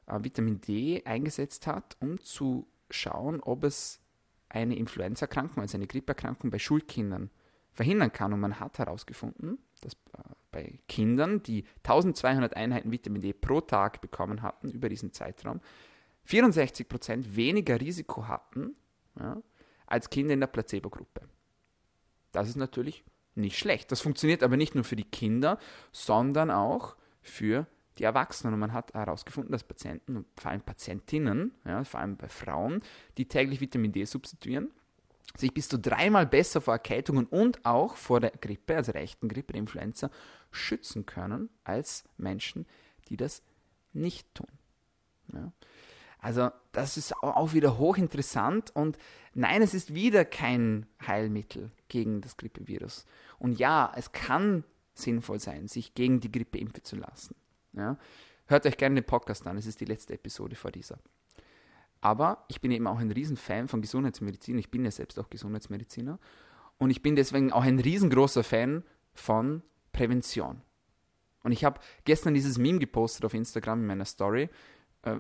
äh, Vitamin D eingesetzt hat, um zu schauen, ob es eine Influenzaerkrankung, also eine Grippeerkrankung bei Schulkindern verhindern kann. Und man hat herausgefunden, dass äh, bei Kindern, die 1200 Einheiten Vitamin D pro Tag bekommen hatten über diesen Zeitraum, 64 Prozent weniger Risiko hatten ja, als Kinder in der Placebo-Gruppe. Das ist natürlich nicht schlecht. Das funktioniert aber nicht nur für die Kinder, sondern auch für die Erwachsenen. Und man hat herausgefunden, dass Patienten vor allem Patientinnen, ja, vor allem bei Frauen, die täglich Vitamin D substituieren, sich bis zu dreimal besser vor Erkältungen und auch vor der Grippe, also der echten Grippe, der Influenza, schützen können als Menschen, die das nicht tun. Ja. Also das ist auch wieder hochinteressant und nein, es ist wieder kein Heilmittel gegen das Grippevirus. Und ja, es kann sinnvoll sein, sich gegen die Grippe impfen zu lassen. Ja? Hört euch gerne den Podcast an, es ist die letzte Episode vor dieser. Aber ich bin eben auch ein Riesenfan von Gesundheitsmedizin. Ich bin ja selbst auch Gesundheitsmediziner. Und ich bin deswegen auch ein riesengroßer Fan von Prävention. Und ich habe gestern dieses Meme gepostet auf Instagram in meiner Story,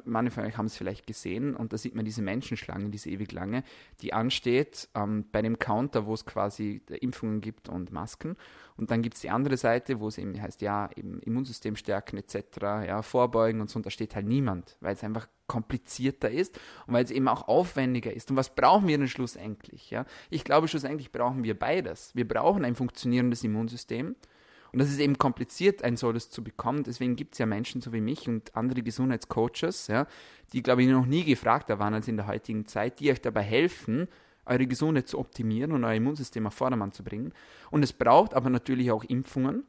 manche von euch haben es vielleicht gesehen und da sieht man diese Menschenschlange, diese ewig lange, die ansteht ähm, bei dem Counter, wo es quasi Impfungen gibt und Masken. Und dann gibt es die andere Seite, wo es eben heißt, ja, eben Immunsystem stärken etc., ja, vorbeugen und so, und da steht halt niemand, weil es einfach komplizierter ist und weil es eben auch aufwendiger ist. Und was brauchen wir denn schlussendlich? Ja? Ich glaube, schlussendlich brauchen wir beides. Wir brauchen ein funktionierendes Immunsystem und das ist eben kompliziert, ein solches zu bekommen. Deswegen gibt es ja Menschen so wie mich und andere Gesundheitscoaches, ja, die, glaube ich, noch nie gefragter waren als in der heutigen Zeit, die euch dabei helfen, eure Gesundheit zu optimieren und euer Immunsystem auf Vordermann zu bringen. Und es braucht aber natürlich auch Impfungen,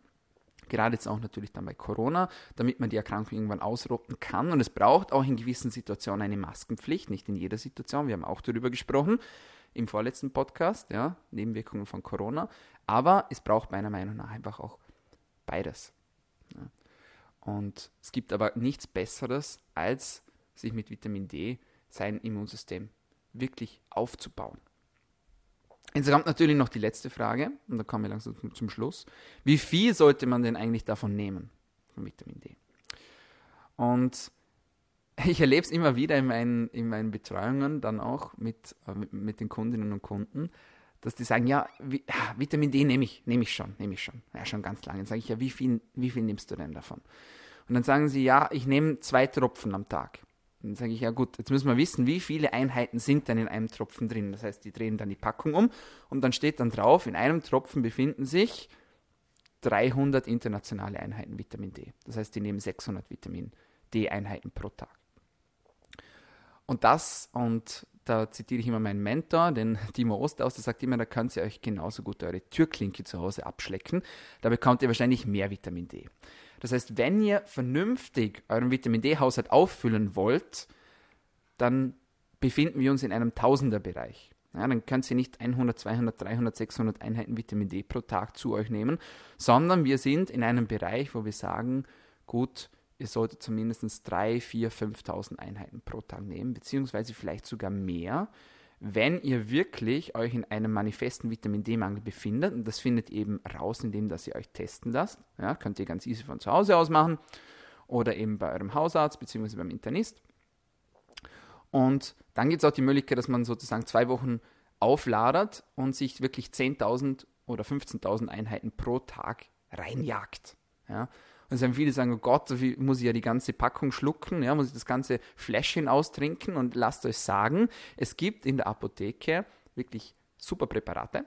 gerade jetzt auch natürlich dann bei Corona, damit man die Erkrankung irgendwann ausrotten kann. Und es braucht auch in gewissen Situationen eine Maskenpflicht, nicht in jeder Situation. Wir haben auch darüber gesprochen im vorletzten Podcast, ja, Nebenwirkungen von Corona. Aber es braucht meiner Meinung nach einfach auch beides. Ja. Und es gibt aber nichts Besseres, als sich mit Vitamin D sein Immunsystem wirklich aufzubauen. Jetzt kommt natürlich noch die letzte Frage, und da kommen wir langsam zum Schluss. Wie viel sollte man denn eigentlich davon nehmen, von Vitamin D? Und ich erlebe es immer wieder in meinen, in meinen Betreuungen, dann auch mit, äh, mit, mit den Kundinnen und Kunden, dass die sagen, ja, Vitamin D nehme ich, nehme ich schon, nehme ich schon. Ja, schon ganz lange. Dann sage ich, ja, wie viel, wie viel nimmst du denn davon? Und dann sagen sie, ja, ich nehme zwei Tropfen am Tag. Dann sage ich, ja gut, jetzt müssen wir wissen, wie viele Einheiten sind denn in einem Tropfen drin. Das heißt, die drehen dann die Packung um und dann steht dann drauf, in einem Tropfen befinden sich 300 internationale Einheiten Vitamin D. Das heißt, die nehmen 600 Vitamin D-Einheiten pro Tag. Und das, und da zitiere ich immer meinen Mentor, den Timo Ostaus, der sagt immer, da könnt ihr euch genauso gut eure Türklinke zu Hause abschlecken. Da bekommt ihr wahrscheinlich mehr Vitamin D. Das heißt, wenn ihr vernünftig euren Vitamin D-Haushalt auffüllen wollt, dann befinden wir uns in einem Tausenderbereich. Ja, dann könnt ihr nicht 100, 200, 300, 600 Einheiten Vitamin D pro Tag zu euch nehmen, sondern wir sind in einem Bereich, wo wir sagen, gut, ihr solltet zumindest 3, 4, 5.000 Einheiten pro Tag nehmen, beziehungsweise vielleicht sogar mehr, wenn ihr wirklich euch in einem manifesten Vitamin D-Mangel befindet. Und das findet eben raus, indem dass ihr euch testen lasst. Ja, könnt ihr ganz easy von zu Hause aus machen oder eben bei eurem Hausarzt beziehungsweise beim Internist. Und dann gibt es auch die Möglichkeit, dass man sozusagen zwei Wochen aufladert und sich wirklich 10.000 oder 15.000 Einheiten pro Tag reinjagt. Ja. Und dann viele sagen, oh Gott, so viel muss ich ja die ganze Packung schlucken, ja, muss ich das ganze Fläschchen austrinken und lasst euch sagen, es gibt in der Apotheke wirklich super Präparate,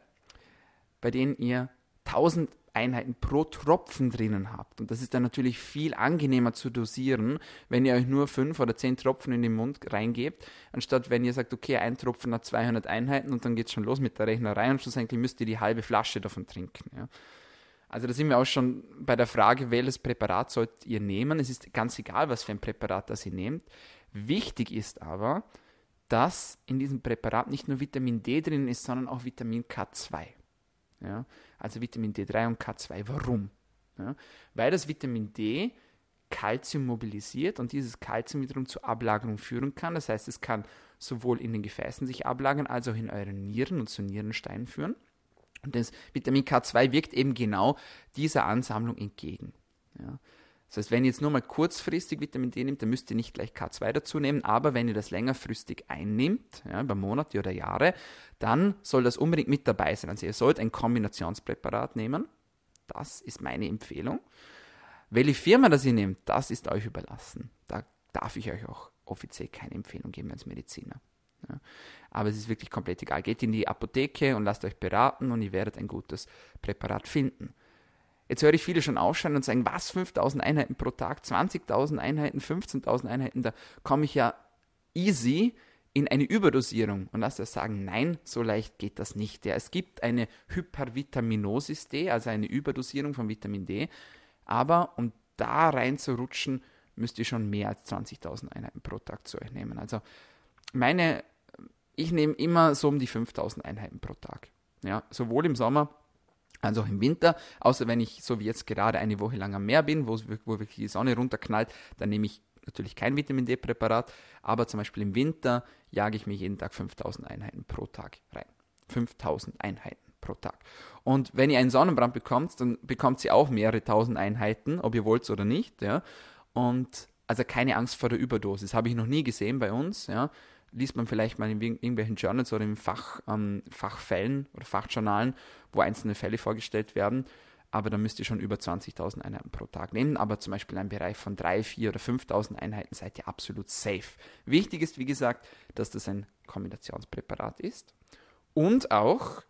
bei denen ihr 1000 Einheiten pro Tropfen drinnen habt. Und das ist dann natürlich viel angenehmer zu dosieren, wenn ihr euch nur 5 oder 10 Tropfen in den Mund reingebt, anstatt wenn ihr sagt, okay, ein Tropfen hat 200 Einheiten und dann geht es schon los mit der Rechnerei und schlussendlich müsst ihr die halbe Flasche davon trinken. Ja. Also da sind wir auch schon bei der Frage, welches Präparat sollt ihr nehmen. Es ist ganz egal, was für ein Präparat das ihr nehmt. Wichtig ist aber, dass in diesem Präparat nicht nur Vitamin D drin ist, sondern auch Vitamin K2. Ja? Also Vitamin D3 und K2. Warum? Ja? Weil das Vitamin D Kalzium mobilisiert und dieses Kalzium wiederum zur Ablagerung führen kann. Das heißt, es kann sowohl in den Gefäßen sich ablagern, als auch in euren Nieren und zu Nierensteinen führen. Und das Vitamin K2 wirkt eben genau dieser Ansammlung entgegen. Ja. Das heißt, wenn ihr jetzt nur mal kurzfristig Vitamin D nehmt, dann müsst ihr nicht gleich K2 dazu nehmen, aber wenn ihr das längerfristig einnimmt, ja, über Monate oder Jahre, dann soll das unbedingt mit dabei sein. Also ihr sollt ein Kombinationspräparat nehmen. Das ist meine Empfehlung. Welche Firma das ihr nehmt, das ist euch überlassen. Da darf ich euch auch offiziell keine Empfehlung geben als Mediziner. Ja. Aber es ist wirklich komplett egal. Geht in die Apotheke und lasst euch beraten und ihr werdet ein gutes Präparat finden. Jetzt höre ich viele schon aufschreien und sagen, was, 5000 Einheiten pro Tag, 20.000 Einheiten, 15.000 Einheiten, da komme ich ja easy in eine Überdosierung. Und lasst euch sagen, nein, so leicht geht das nicht. Ja, es gibt eine Hypervitaminosis D, also eine Überdosierung von Vitamin D, aber um da reinzurutschen, müsst ihr schon mehr als 20.000 Einheiten pro Tag zu euch nehmen. Also meine ich nehme immer so um die 5000 Einheiten pro Tag. Ja, sowohl im Sommer als auch im Winter. Außer wenn ich, so wie jetzt gerade eine Woche lang am Meer bin, wo, wo wirklich die Sonne runterknallt, dann nehme ich natürlich kein Vitamin D-Präparat. Aber zum Beispiel im Winter jage ich mir jeden Tag 5000 Einheiten pro Tag rein. 5000 Einheiten pro Tag. Und wenn ihr einen Sonnenbrand bekommt, dann bekommt ihr auch mehrere tausend Einheiten, ob ihr wollt oder nicht. Ja. Und Also keine Angst vor der Überdosis. Habe ich noch nie gesehen bei uns. Ja. Liest man vielleicht mal in irgendwelchen Journals oder in Fach, ähm, Fachfällen oder Fachjournalen, wo einzelne Fälle vorgestellt werden. Aber da müsst ihr schon über 20.000 Einheiten pro Tag nehmen. Aber zum Beispiel in einem Bereich von 3.000, 4.000 oder 5.000 Einheiten seid ihr absolut safe. Wichtig ist, wie gesagt, dass das ein Kombinationspräparat ist. Und auch,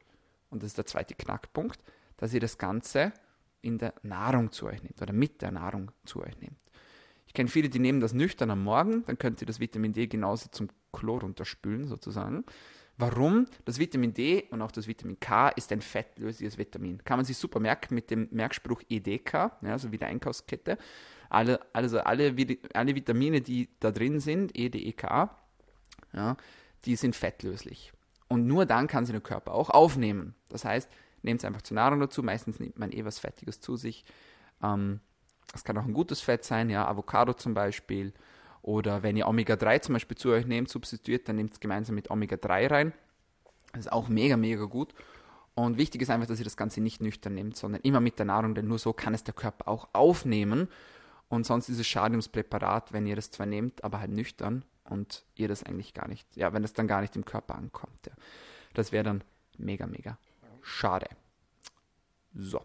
und das ist der zweite Knackpunkt, dass ihr das Ganze in der Nahrung zu euch nehmt oder mit der Nahrung zu euch nehmt. Ich kenne viele, die nehmen das nüchtern am Morgen, dann könnt ihr das Vitamin D genauso zum Klo runterspülen sozusagen. Warum? Das Vitamin D und auch das Vitamin K ist ein fettlösliches Vitamin. Kann man sich super merken mit dem Merkspruch EDK, ja, so wie der Einkaufskette. Alle, also alle, alle Vitamine, die da drin sind, EDEK, ja, die sind fettlöslich. Und nur dann kann sie der Körper auch aufnehmen. Das heißt, nehmt es einfach zur Nahrung dazu. Meistens nimmt man eh was Fettiges zu sich. Ähm, es kann auch ein gutes Fett sein, ja, Avocado zum Beispiel. Oder wenn ihr Omega-3 zum Beispiel zu euch nehmt, substituiert, dann nehmt es gemeinsam mit Omega-3 rein. Das ist auch mega, mega gut. Und wichtig ist einfach, dass ihr das Ganze nicht nüchtern nehmt, sondern immer mit der Nahrung, denn nur so kann es der Körper auch aufnehmen. Und sonst ist es schade ums Präparat, wenn ihr das zwar nehmt, aber halt nüchtern und ihr das eigentlich gar nicht, ja, wenn das dann gar nicht im Körper ankommt. Ja. Das wäre dann mega, mega schade. So.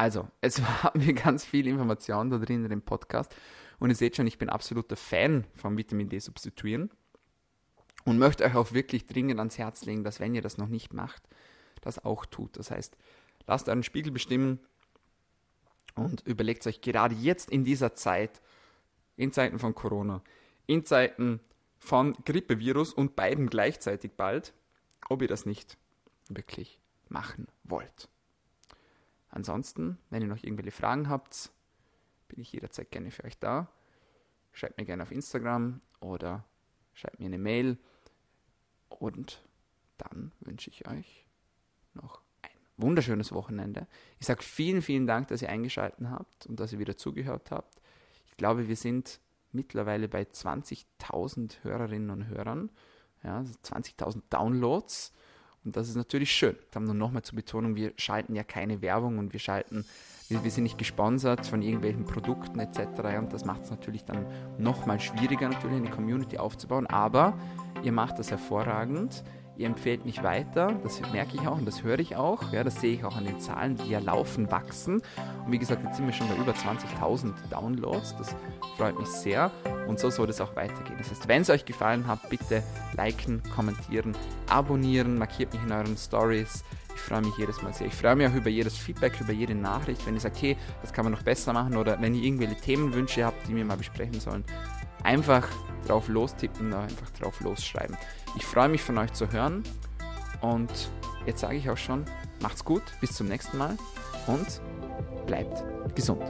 Also, es haben wir ganz viel Information da drin in dem Podcast. Und ihr seht schon, ich bin absoluter Fan vom Vitamin D substituieren. Und möchte euch auch wirklich dringend ans Herz legen, dass wenn ihr das noch nicht macht, das auch tut. Das heißt, lasst euren Spiegel bestimmen und überlegt euch gerade jetzt in dieser Zeit, in Zeiten von Corona, in Zeiten von Grippevirus und beiden gleichzeitig bald, ob ihr das nicht wirklich machen wollt. Ansonsten, wenn ihr noch irgendwelche Fragen habt, bin ich jederzeit gerne für euch da. Schreibt mir gerne auf Instagram oder schreibt mir eine Mail. Und dann wünsche ich euch noch ein wunderschönes Wochenende. Ich sage vielen, vielen Dank, dass ihr eingeschaltet habt und dass ihr wieder zugehört habt. Ich glaube, wir sind mittlerweile bei 20.000 Hörerinnen und Hörern, ja, 20.000 also Downloads. Und das ist natürlich schön. Da haben wir nochmal zur Betonung, wir schalten ja keine Werbung und wir schalten, wir, wir sind nicht gesponsert von irgendwelchen Produkten etc. Und das macht es natürlich dann nochmal schwieriger, natürlich eine Community aufzubauen. Aber ihr macht das hervorragend ihr empfehlt mich weiter, das merke ich auch und das höre ich auch, ja, das sehe ich auch an den Zahlen, die ja laufen, wachsen. Und wie gesagt, jetzt sind wir schon bei über 20.000 Downloads, das freut mich sehr und so soll es auch weitergehen. Das heißt, wenn es euch gefallen hat, bitte liken, kommentieren, abonnieren, markiert mich in euren Stories. Ich freue mich jedes Mal sehr. Ich freue mich auch über jedes Feedback, über jede Nachricht, wenn ihr sagt, hey, das kann man noch besser machen oder wenn ihr irgendwelche Themenwünsche habt, die wir mal besprechen sollen. Einfach drauf lostippen, einfach drauf losschreiben. Ich freue mich von euch zu hören und jetzt sage ich auch schon, macht's gut, bis zum nächsten Mal und bleibt gesund.